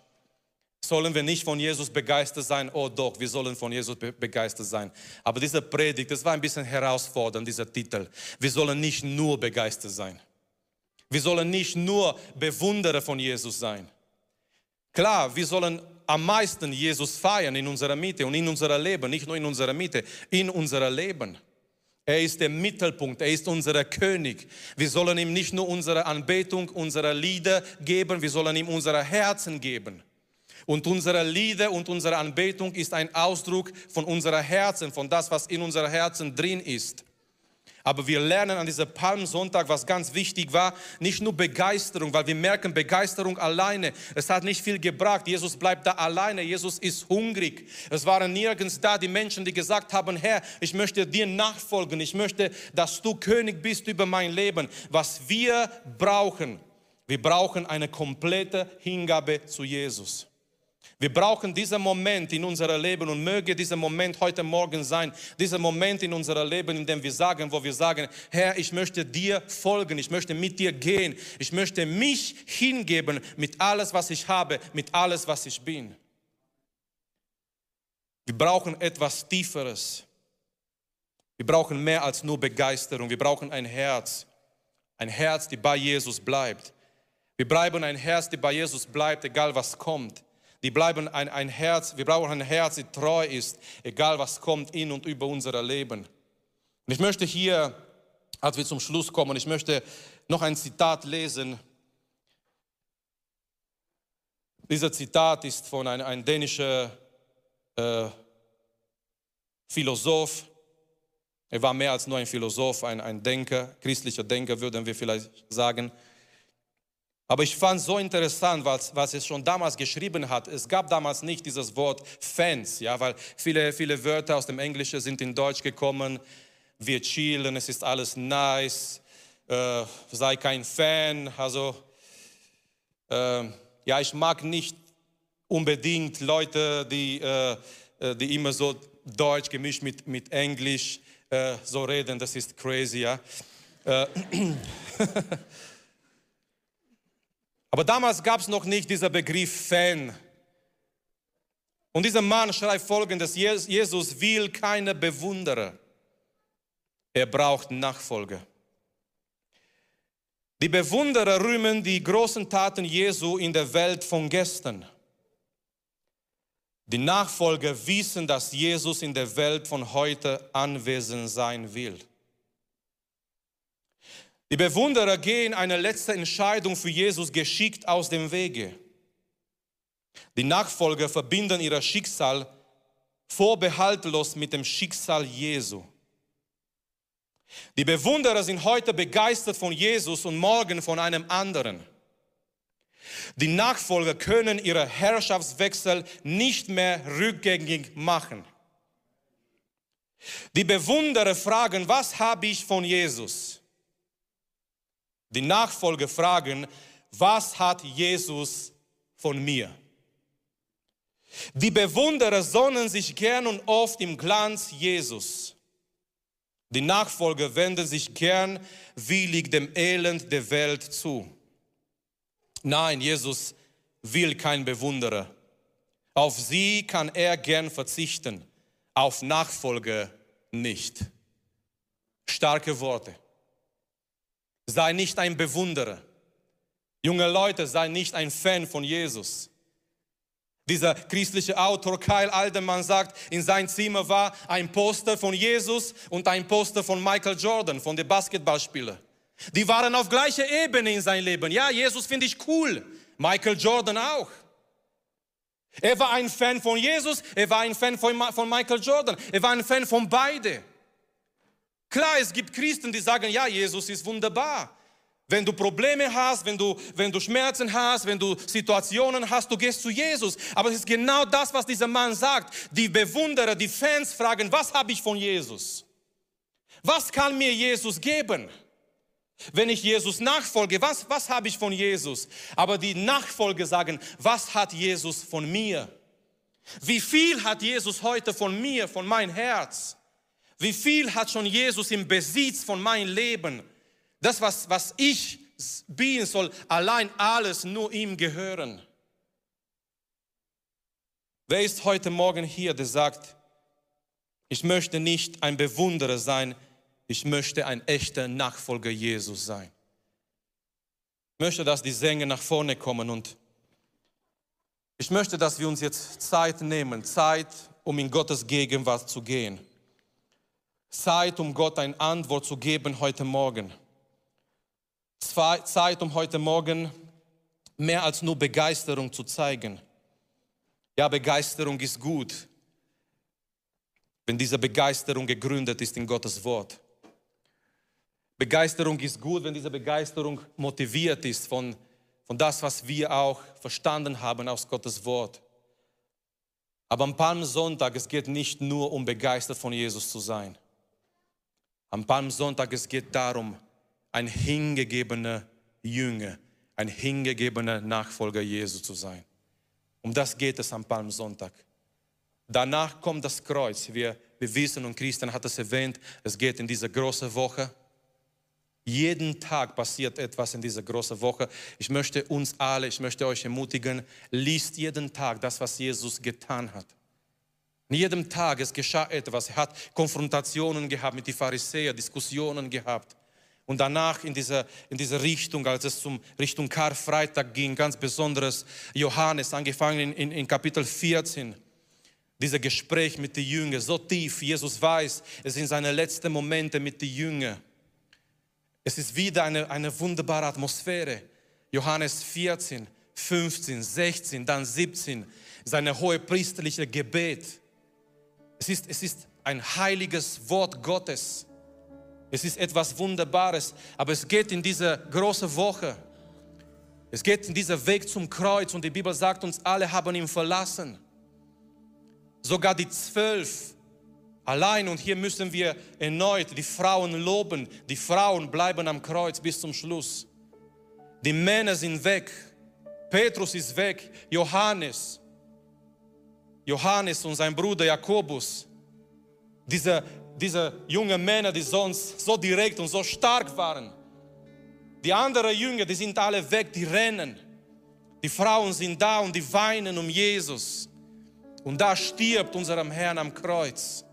sollen wir nicht von Jesus begeistert sein? Oh doch, wir sollen von Jesus be begeistert sein. Aber diese Predigt, das war ein bisschen herausfordernd, dieser Titel. Wir sollen nicht nur begeistert sein. Wir sollen nicht nur Bewunderer von Jesus sein. Klar, wir sollen am meisten Jesus feiern in unserer Mitte und in unserer Leben, nicht nur in unserer Mitte, in unserer Leben. Er ist der Mittelpunkt, er ist unser König. Wir sollen ihm nicht nur unsere Anbetung, unsere Lieder geben, wir sollen ihm unsere Herzen geben. Und unsere Lieder und unsere Anbetung ist ein Ausdruck von unserer Herzen, von das, was in unser Herzen drin ist. Aber wir lernen an diesem Palmsonntag, was ganz wichtig war, nicht nur Begeisterung, weil wir merken, Begeisterung alleine, es hat nicht viel gebracht. Jesus bleibt da alleine, Jesus ist hungrig. Es waren nirgends da die Menschen, die gesagt haben, Herr, ich möchte dir nachfolgen, ich möchte, dass du König bist über mein Leben. Was wir brauchen, wir brauchen eine komplette Hingabe zu Jesus. Wir brauchen diesen Moment in unserem Leben und möge dieser Moment heute Morgen sein, dieser Moment in unserem Leben, in dem wir sagen, wo wir sagen, Herr, ich möchte dir folgen, ich möchte mit dir gehen, ich möchte mich hingeben mit alles, was ich habe, mit alles, was ich bin. Wir brauchen etwas Tieferes. Wir brauchen mehr als nur Begeisterung. Wir brauchen ein Herz. Ein Herz, die bei Jesus bleibt. Wir brauchen ein Herz, die bei Jesus bleibt, egal was kommt. Die bleiben ein, ein Herz, wir brauchen ein Herz, das treu ist, egal was kommt in und über unser Leben. Und ich möchte hier, als wir zum Schluss kommen, ich möchte noch ein Zitat lesen. Dieser Zitat ist von einem, einem dänischen äh, Philosoph. Er war mehr als nur ein Philosoph, ein, ein Denker, christlicher Denker, würden wir vielleicht sagen. Aber ich fand es so interessant, was, was es schon damals geschrieben hat. Es gab damals nicht dieses Wort Fans, ja, weil viele, viele Wörter aus dem Englischen sind in Deutsch gekommen. Wir chillen, es ist alles nice, äh, sei kein Fan. Also, äh, ja, ich mag nicht unbedingt Leute, die, äh, äh die immer so Deutsch gemischt mit, mit Englisch äh, so reden. Das ist crazy, ja. [clears throat] Aber damals gab es noch nicht dieser Begriff Fan. Und dieser Mann schreibt folgendes, Jesus will keine Bewunderer. Er braucht Nachfolger. Die Bewunderer rühmen die großen Taten Jesu in der Welt von gestern. Die Nachfolger wissen, dass Jesus in der Welt von heute anwesend sein will. Die Bewunderer gehen eine letzte Entscheidung für Jesus geschickt aus dem Wege. Die Nachfolger verbinden ihr Schicksal vorbehaltlos mit dem Schicksal Jesu. Die Bewunderer sind heute begeistert von Jesus und morgen von einem anderen. Die Nachfolger können ihre Herrschaftswechsel nicht mehr rückgängig machen. Die Bewunderer fragen, was habe ich von Jesus? Die Nachfolger fragen, was hat Jesus von mir? Die Bewunderer sonnen sich gern und oft im Glanz Jesus. Die Nachfolger wenden sich gern willig dem Elend der Welt zu. Nein, Jesus will kein Bewunderer. Auf sie kann er gern verzichten, auf Nachfolger nicht. Starke Worte. Sei nicht ein Bewunderer. Junge Leute, sei nicht ein Fan von Jesus. Dieser christliche Autor Kyle Alderman sagt, in sein Zimmer war ein Poster von Jesus und ein Poster von Michael Jordan, von dem Basketballspieler. Die waren auf gleicher Ebene in sein Leben. Ja, Jesus finde ich cool. Michael Jordan auch. Er war ein Fan von Jesus, er war ein Fan von, von Michael Jordan, er war ein Fan von beide. Klar, es gibt Christen, die sagen, ja, Jesus ist wunderbar. Wenn du Probleme hast, wenn du, wenn du Schmerzen hast, wenn du Situationen hast, du gehst zu Jesus. Aber es ist genau das, was dieser Mann sagt. Die Bewunderer, die Fans fragen, was habe ich von Jesus? Was kann mir Jesus geben? Wenn ich Jesus nachfolge, was, was habe ich von Jesus? Aber die Nachfolger sagen, was hat Jesus von mir? Wie viel hat Jesus heute von mir, von mein Herz? Wie viel hat schon Jesus im Besitz von meinem Leben? Das, was, was ich bin, soll allein alles nur ihm gehören. Wer ist heute Morgen hier, der sagt, ich möchte nicht ein Bewunderer sein, ich möchte ein echter Nachfolger Jesus sein. Ich möchte, dass die Sänger nach vorne kommen und ich möchte, dass wir uns jetzt Zeit nehmen, Zeit, um in Gottes Gegenwart zu gehen. Zeit, um Gott eine Antwort zu geben heute Morgen. Zeit, um heute Morgen mehr als nur Begeisterung zu zeigen. Ja, Begeisterung ist gut, wenn diese Begeisterung gegründet ist in Gottes Wort. Begeisterung ist gut, wenn diese Begeisterung motiviert ist von, von das, was wir auch verstanden haben aus Gottes Wort. Aber am Palmsonntag, es geht nicht nur um begeistert von Jesus zu sein. Am Palmsonntag, es geht darum, ein hingegebener Jünger, ein hingegebener Nachfolger Jesu zu sein. Um das geht es am Palmsonntag. Danach kommt das Kreuz. Wir, wir wissen, und Christian hat es erwähnt, es geht in diese große Woche jeden Tag passiert etwas in dieser großen Woche. Ich möchte uns alle, ich möchte euch ermutigen, liest jeden Tag das, was Jesus getan hat. In jedem Tag, es geschah etwas. Er hat Konfrontationen gehabt mit den Pharisäern, Diskussionen gehabt. Und danach in dieser, in dieser Richtung, als es zum Richtung Karfreitag ging, ganz besonderes Johannes, angefangen in, in, Kapitel 14, dieser Gespräch mit den Jüngern, so tief, Jesus weiß, es sind seine letzten Momente mit den Jüngern. Es ist wieder eine, eine wunderbare Atmosphäre. Johannes 14, 15, 16, dann 17, seine hohe priesterliche Gebet. Es ist, es ist ein heiliges Wort Gottes. Es ist etwas Wunderbares, aber es geht in diese große Woche. Es geht in dieser Weg zum Kreuz und die Bibel sagt uns, alle haben ihn verlassen. Sogar die zwölf Allein und hier müssen wir erneut die Frauen loben. Die Frauen bleiben am Kreuz bis zum Schluss. Die Männer sind weg. Petrus ist weg. Johannes. Johannes und sein Bruder Jakobus. Diese, diese jungen Männer, die sonst so direkt und so stark waren. Die anderen Jünger, die sind alle weg, die rennen. Die Frauen sind da und die weinen um Jesus. Und da stirbt unserem Herrn am Kreuz.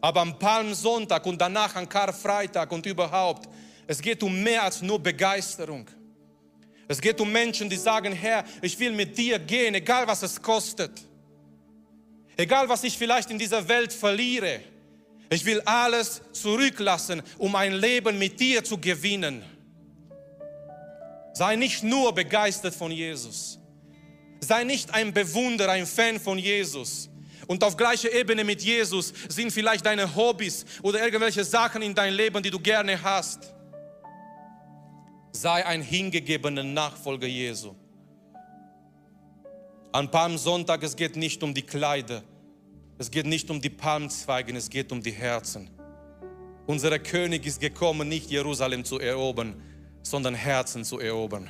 Aber am Palmsonntag und danach an Karfreitag und überhaupt, es geht um mehr als nur Begeisterung. Es geht um Menschen, die sagen, Herr, ich will mit dir gehen, egal was es kostet. Egal was ich vielleicht in dieser Welt verliere. Ich will alles zurücklassen, um ein Leben mit dir zu gewinnen. Sei nicht nur begeistert von Jesus. Sei nicht ein Bewunderer, ein Fan von Jesus. Und auf gleicher Ebene mit Jesus sind vielleicht deine Hobbys oder irgendwelche Sachen in deinem Leben, die du gerne hast. Sei ein hingegebener Nachfolger Jesu. An Palmsonntag, es geht nicht um die Kleider, es geht nicht um die Palmzweigen, es geht um die Herzen. Unser König ist gekommen, nicht Jerusalem zu erobern, sondern Herzen zu erobern.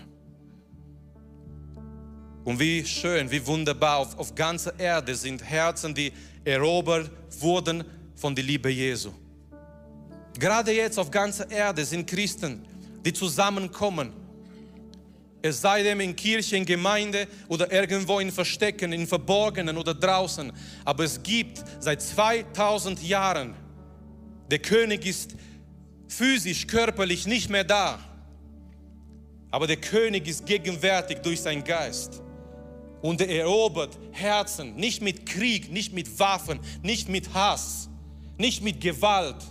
Und wie schön, wie wunderbar, auf, auf ganzer Erde sind Herzen, die erobert wurden von der Liebe Jesu. Gerade jetzt auf ganzer Erde sind Christen, die zusammenkommen. Es sei denn in Kirche, in Gemeinde oder irgendwo in Verstecken, in Verborgenen oder draußen. Aber es gibt seit 2000 Jahren, der König ist physisch, körperlich nicht mehr da. Aber der König ist gegenwärtig durch seinen Geist. Und er erobert Herzen, nicht mit Krieg, nicht mit Waffen, nicht mit Hass, nicht mit Gewalt.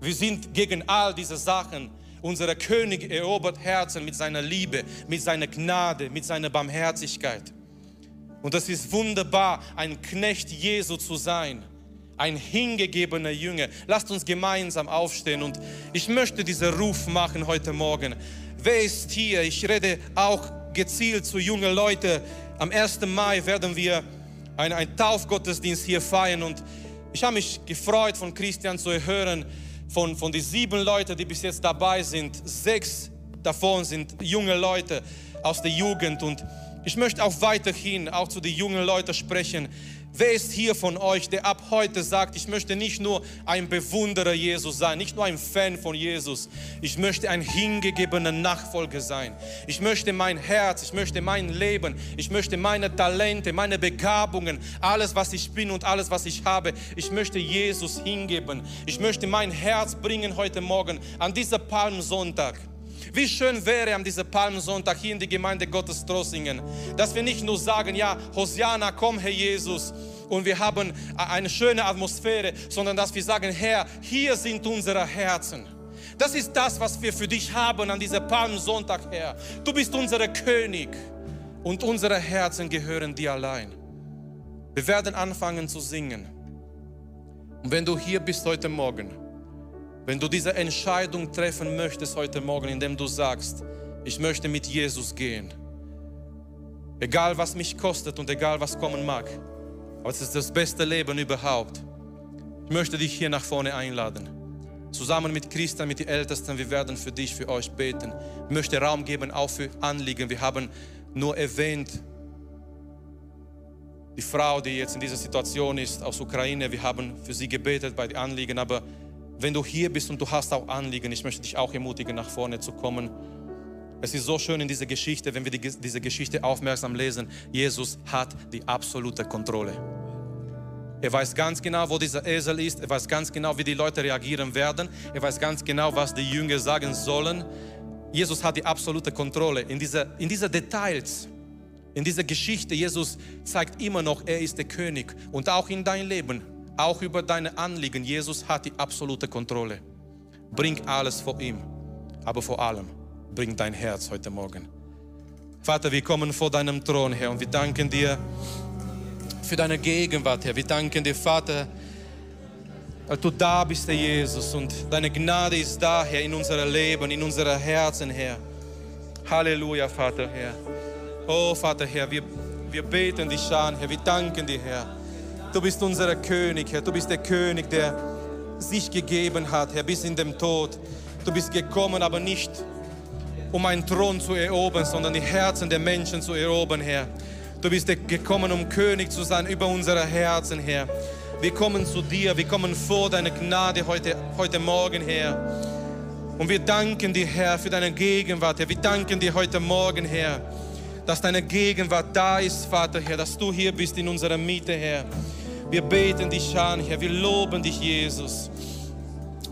Wir sind gegen all diese Sachen. Unser König erobert Herzen mit seiner Liebe, mit seiner Gnade, mit seiner Barmherzigkeit. Und das ist wunderbar, ein Knecht Jesu zu sein, ein hingegebener Jünger. Lasst uns gemeinsam aufstehen und ich möchte diesen Ruf machen heute Morgen. Wer ist hier? Ich rede auch gezielt zu jungen Leuten. Am 1. Mai werden wir einen, einen Taufgottesdienst hier feiern und ich habe mich gefreut, von Christian zu hören, von, von den sieben Leuten, die bis jetzt dabei sind, sechs davon sind junge Leute aus der Jugend und ich möchte auch weiterhin auch zu den jungen Leuten sprechen. Wer ist hier von euch, der ab heute sagt, ich möchte nicht nur ein Bewunderer Jesus sein, nicht nur ein Fan von Jesus, ich möchte ein hingegebener Nachfolger sein. Ich möchte mein Herz, ich möchte mein Leben, ich möchte meine Talente, meine Begabungen, alles, was ich bin und alles, was ich habe, ich möchte Jesus hingeben. Ich möchte mein Herz bringen heute Morgen an dieser Palmsonntag. Wie schön wäre an diesem Palmsonntag hier in die Gemeinde Gottes Trossingen, dass wir nicht nur sagen, ja, Hosiana, komm, Herr Jesus, und wir haben eine schöne Atmosphäre, sondern dass wir sagen, Herr, hier sind unsere Herzen. Das ist das, was wir für dich haben an diesem Palmsonntag, Herr. Du bist unser König und unsere Herzen gehören dir allein. Wir werden anfangen zu singen. Und wenn du hier bist heute Morgen, wenn du diese Entscheidung treffen möchtest heute Morgen, indem du sagst, ich möchte mit Jesus gehen, egal was mich kostet und egal was kommen mag, aber es ist das beste Leben überhaupt. Ich möchte dich hier nach vorne einladen. Zusammen mit Christian, mit den Ältesten, wir werden für dich, für euch beten. Ich möchte Raum geben, auch für Anliegen. Wir haben nur erwähnt, die Frau, die jetzt in dieser Situation ist, aus Ukraine, wir haben für sie gebetet bei den Anliegen, aber wenn du hier bist und du hast auch Anliegen, ich möchte dich auch ermutigen, nach vorne zu kommen. Es ist so schön in dieser Geschichte, wenn wir die, diese Geschichte aufmerksam lesen. Jesus hat die absolute Kontrolle. Er weiß ganz genau, wo dieser Esel ist. Er weiß ganz genau, wie die Leute reagieren werden. Er weiß ganz genau, was die Jünger sagen sollen. Jesus hat die absolute Kontrolle in dieser, in dieser Details. In dieser Geschichte, Jesus zeigt immer noch, er ist der König. Und auch in dein Leben auch über deine Anliegen. Jesus hat die absolute Kontrolle. Bring alles vor ihm, aber vor allem bring dein Herz heute Morgen. Vater, wir kommen vor deinem Thron, Herr, und wir danken dir für deine Gegenwart, Herr. Wir danken dir, Vater, weil du da bist, Herr Jesus, und deine Gnade ist da, Herr, in unserem Leben, in unseren Herzen, Herr. Halleluja, Vater, Herr. Oh, Vater, Herr, wir, wir beten dich an, Herr. Wir danken dir, Herr Du bist unser König, Herr. Du bist der König, der sich gegeben hat, Herr, bis in den Tod. Du bist gekommen, aber nicht um einen Thron zu erobern, sondern die Herzen der Menschen zu erobern, Herr. Du bist gekommen, um König zu sein über unsere Herzen, Herr. Wir kommen zu dir, wir kommen vor deine Gnade heute, heute Morgen, Herr. Und wir danken dir, Herr, für deine Gegenwart, Herr. Wir danken dir heute Morgen, Herr, dass deine Gegenwart da ist, Vater, Herr, dass du hier bist in unserer Mitte, Herr. Wir beten dich an, Herr. Wir loben dich, Jesus.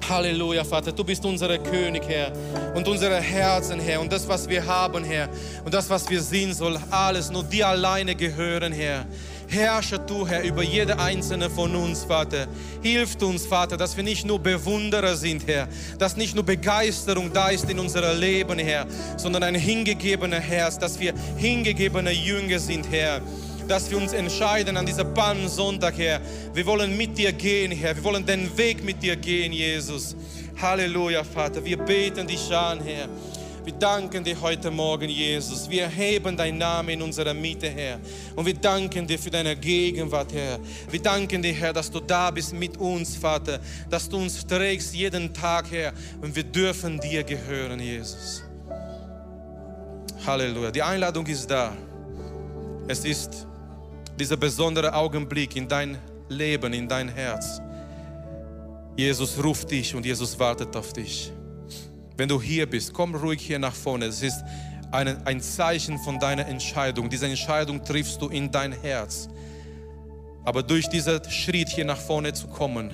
Halleluja, Vater. Du bist unser König, Herr. Und unsere Herzen, Herr. Und das, was wir haben, Herr. Und das, was wir sind, soll alles nur dir alleine gehören, Herr. Herrsche du, Herr, über jede einzelne von uns, Vater. Hilft uns, Vater, dass wir nicht nur Bewunderer sind, Herr. Dass nicht nur Begeisterung da ist in unserem Leben, Herr, sondern ein hingegebener Herz, dass wir hingegebene Jünger sind, Herr dass wir uns entscheiden an dieser Palmsonntag, Herr. Wir wollen mit dir gehen, Herr. Wir wollen den Weg mit dir gehen, Jesus. Halleluja, Vater. Wir beten dich an, Herr. Wir danken dir heute Morgen, Jesus. Wir erheben deinen Namen in unserer Mitte, Herr. Und wir danken dir für deine Gegenwart, Herr. Wir danken dir, Herr, dass du da bist mit uns, Vater. Dass du uns trägst jeden Tag, Herr. Und wir dürfen dir gehören, Jesus. Halleluja. Die Einladung ist da. Es ist dieser besondere Augenblick in dein Leben, in dein Herz. Jesus ruft dich und Jesus wartet auf dich. Wenn du hier bist, komm ruhig hier nach vorne. Es ist ein, ein Zeichen von deiner Entscheidung. Diese Entscheidung triffst du in dein Herz. Aber durch diesen Schritt hier nach vorne zu kommen,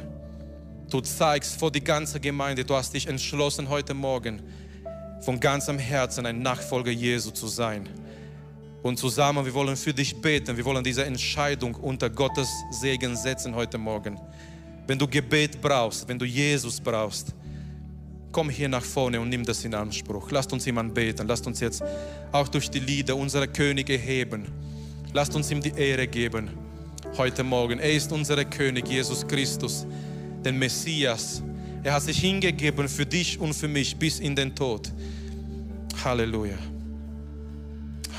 du zeigst vor die ganze Gemeinde, du hast dich entschlossen heute Morgen von ganzem Herzen ein Nachfolger Jesu zu sein. Und zusammen, wir wollen für dich beten. Wir wollen diese Entscheidung unter Gottes Segen setzen heute Morgen. Wenn du Gebet brauchst, wenn du Jesus brauchst, komm hier nach vorne und nimm das in Anspruch. Lasst uns ihm anbeten. Lasst uns jetzt auch durch die Lieder unsere Könige heben. Lasst uns ihm die Ehre geben heute Morgen. Er ist unser König, Jesus Christus, der Messias. Er hat sich hingegeben für dich und für mich bis in den Tod. Halleluja.